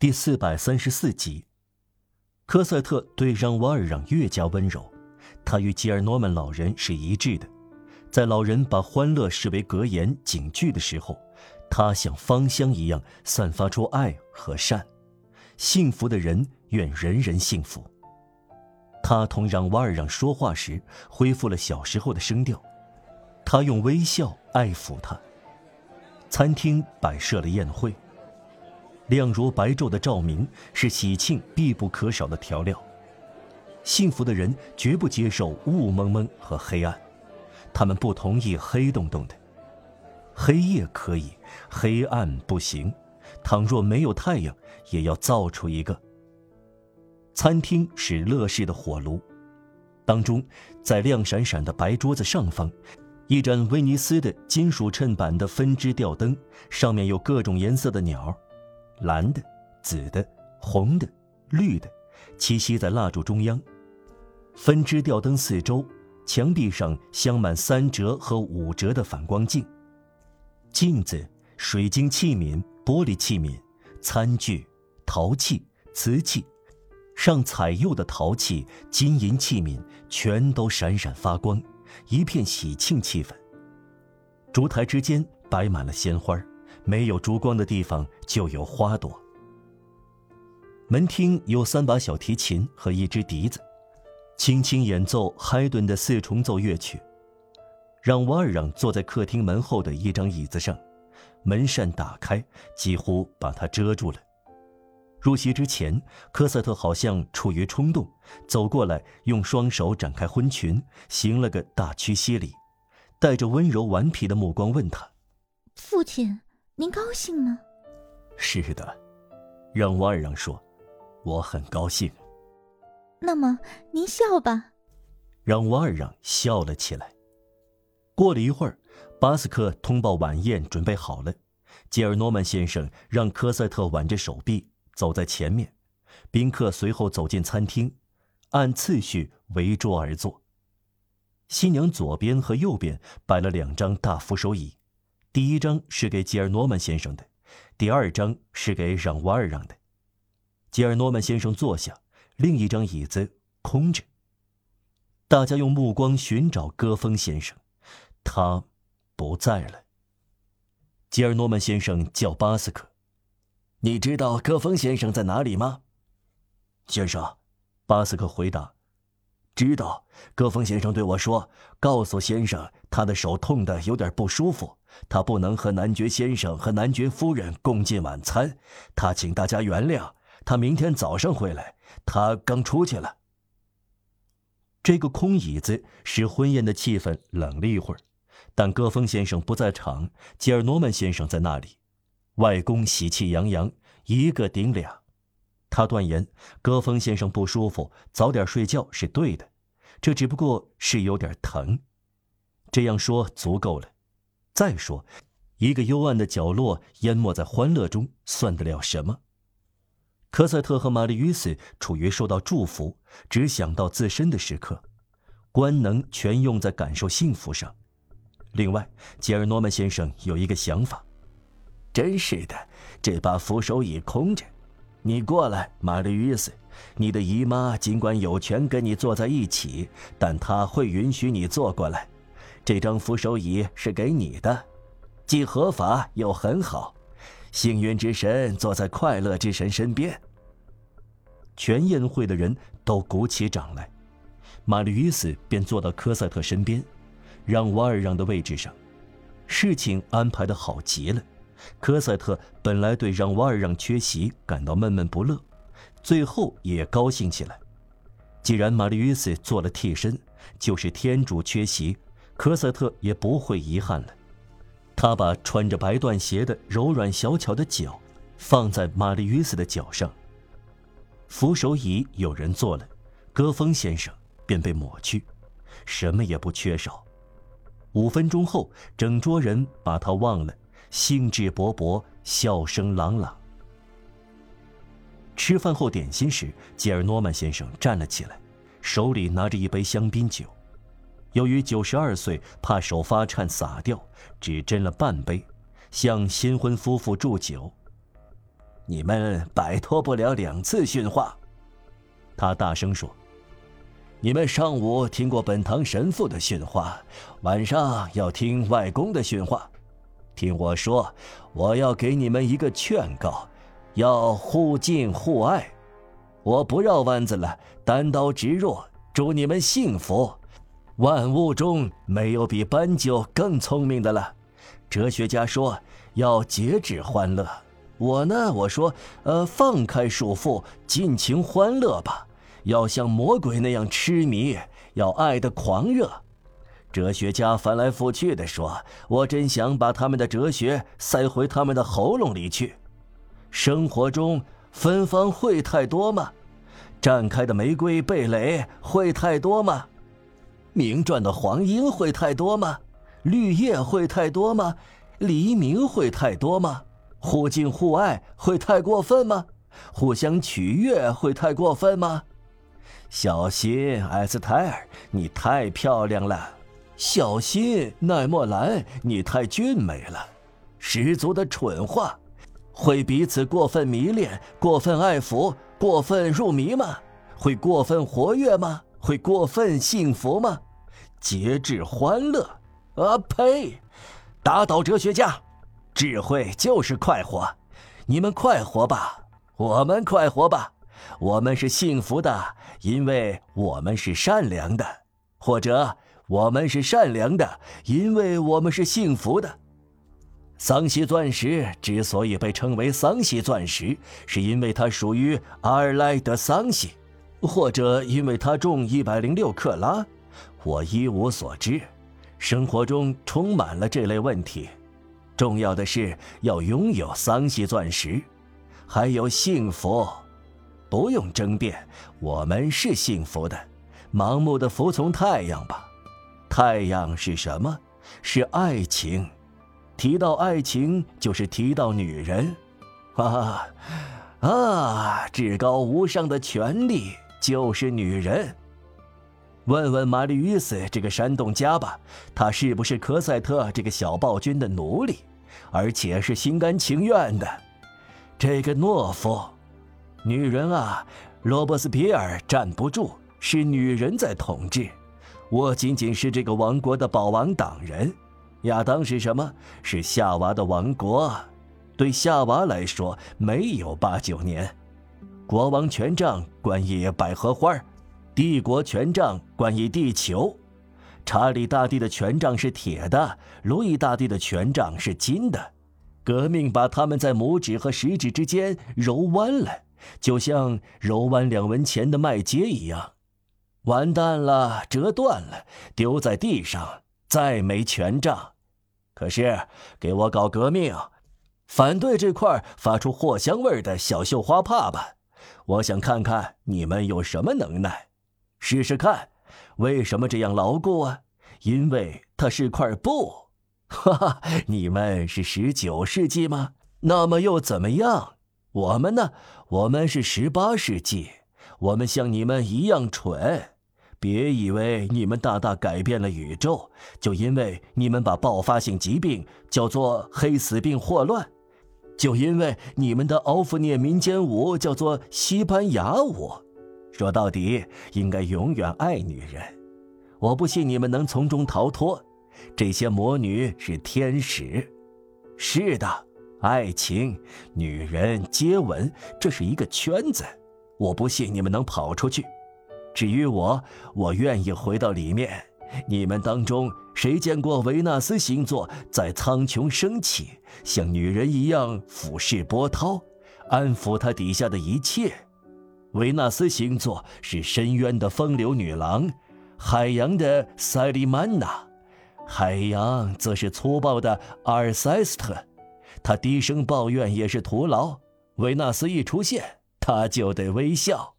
第四百三十四集，科赛特对让瓦尔让越加温柔，他与吉尔诺曼老人是一致的。在老人把欢乐视为格言警句的时候，他像芳香一样散发出爱和善。幸福的人愿人人幸福。他同让瓦尔让说话时恢复了小时候的声调，他用微笑爱抚他。餐厅摆设了宴会。亮如白昼的照明是喜庆必不可少的调料。幸福的人绝不接受雾蒙蒙和黑暗，他们不同意黑洞洞的。黑夜可以，黑暗不行。倘若没有太阳，也要造出一个。餐厅是乐事的火炉，当中，在亮闪闪的白桌子上方，一盏威尼斯的金属衬板的分支吊灯，上面有各种颜色的鸟。蓝的、紫的、红的、绿的，栖息在蜡烛中央。分支吊灯四周，墙壁上镶满三折和五折的反光镜。镜子、水晶器皿、玻璃器皿、餐具、陶器、瓷器，上彩釉的陶器、金银器皿，全都闪闪发光，一片喜庆气氛。烛台之间摆满了鲜花。没有烛光的地方就有花朵。门厅有三把小提琴和一只笛子，轻轻演奏海顿的四重奏乐曲。让瓦尔让坐在客厅门后的一张椅子上，门扇打开，几乎把他遮住了。入席之前，科赛特好像处于冲动，走过来，用双手展开婚裙，行了个大屈膝礼，带着温柔顽皮的目光问他：“父亲。”您高兴吗？是的，让瓦尔让说：“我很高兴。”那么您笑吧。让瓦尔让笑了起来。过了一会儿，巴斯克通报晚宴准备好了。吉尔诺曼先生让科赛特挽着手臂走在前面，宾客随后走进餐厅，按次序围桌而坐。新娘左边和右边摆了两张大扶手椅。第一张是给吉尔诺曼先生的，第二张是给让瓦尔让的。吉尔诺曼先生坐下，另一张椅子空着。大家用目光寻找戈峰先生，他不在了。吉尔诺曼先生叫巴斯克：“你知道戈峰先生在哪里吗？”先生，巴斯克回答：“知道。戈峰先生对我说，告诉先生，他的手痛得有点不舒服。”他不能和男爵先生和男爵夫人共进晚餐，他请大家原谅。他明天早上回来，他刚出去了。这个空椅子使婚宴的气氛冷了一会儿，但戈峰先生不在场，吉尔诺曼先生在那里。外公喜气洋洋，一个顶俩。他断言，戈峰先生不舒服，早点睡觉是对的，这只不过是有点疼。这样说足够了。再说，一个幽暗的角落淹没在欢乐中，算得了什么？科赛特和玛丽·斯处于受到祝福、只想到自身的时刻，官能全用在感受幸福上。另外，吉尔诺曼先生有一个想法：真是的，这把扶手椅空着，你过来，玛丽·斯。你的姨妈尽管有权跟你坐在一起，但她会允许你坐过来。这张扶手椅是给你的，既合法又很好。幸运之神坐在快乐之神身边。全宴会的人都鼓起掌来，玛丽·斯便坐到科赛特身边，让瓦尔让的位置上。事情安排的好极了。科赛特本来对让瓦尔让缺席感到闷闷不乐，最后也高兴起来。既然玛丽·斯做了替身，就是天主缺席。科赛特也不会遗憾了。他把穿着白缎鞋的柔软小巧的脚放在玛丽·约斯的脚上。扶手椅有人坐了，戈峰先生便被抹去，什么也不缺少。五分钟后，整桌人把他忘了，兴致勃勃，笑声朗朗。吃饭后点心时，吉尔诺曼先生站了起来，手里拿着一杯香槟酒。由于九十二岁，怕手发颤洒掉，只斟了半杯，向新婚夫妇祝酒。你们摆脱不了两次训话。”他大声说：“你们上午听过本堂神父的训话，晚上要听外公的训话。听我说，我要给你们一个劝告，要互敬互爱。我不绕弯子了，单刀直入，祝你们幸福。万物中没有比斑鸠更聪明的了。哲学家说要节制欢乐，我呢，我说，呃，放开束缚，尽情欢乐吧。”要像魔鬼那样痴迷，要爱的狂热。哲学家翻来覆去的说：“我真想把他们的哲学塞回他们的喉咙里去。”生活中芬芳会太多吗？绽开的玫瑰蓓蕾会太多吗？明转的黄莺会太多吗？绿叶会太多吗？黎明会太多吗？互敬互爱会太过分吗？互相取悦会太过分吗？小心，艾斯泰尔，你太漂亮了。小心，奈莫兰，你太俊美了。十足的蠢话，会彼此过分迷恋、过分爱抚、过分入迷吗？会过分活跃吗？会过分幸福吗？节制欢乐？啊呸！打倒哲学家，智慧就是快活。你们快活吧，我们快活吧。我们是幸福的，因为我们是善良的；或者我们是善良的，因为我们是幸福的。桑西钻石之所以被称为桑西钻石，是因为它属于阿尔莱德桑西，或者因为它重一百零六克拉。我一无所知。生活中充满了这类问题。重要的是要拥有桑系钻石，还有幸福。不用争辩，我们是幸福的，盲目的服从太阳吧。太阳是什么？是爱情。提到爱情，就是提到女人。啊啊！至高无上的权利就是女人。问问玛丽·与斯这个山洞家吧，她是不是科赛特这个小暴君的奴隶，而且是心甘情愿的？这个懦夫。女人啊，罗伯斯皮尔站不住，是女人在统治。我仅仅是这个王国的保王党人。亚当是什么？是夏娃的王国。对夏娃来说，没有八九年。国王权杖冠以百合花，帝国权杖冠以地球。查理大帝的权杖是铁的，路易大帝的权杖是金的。革命把他们在拇指和食指之间揉弯了。就像揉弯两文钱的麦秸一样，完蛋了，折断了，丢在地上，再没权杖。可是，给我搞革命，反对这块发出货香味的小绣花帕吧！我想看看你们有什么能耐，试试看，为什么这样牢固啊？因为它是块布。哈哈，你们是十九世纪吗？那么又怎么样？我们呢？我们是十八世纪，我们像你们一样蠢。别以为你们大大改变了宇宙，就因为你们把爆发性疾病叫做黑死病霍乱，就因为你们的奥弗涅民间舞叫做西班牙舞。说到底，应该永远爱女人。我不信你们能从中逃脱。这些魔女是天使。是的。爱情、女人、接吻，这是一个圈子。我不信你们能跑出去。至于我，我愿意回到里面。你们当中谁见过维纳斯星座在苍穹升起，像女人一样俯视波涛，安抚它底下的一切？维纳斯星座是深渊的风流女郎，海洋的塞利曼娜，海洋则是粗暴的阿尔塞斯特。他低声抱怨也是徒劳。维纳斯一出现，他就得微笑。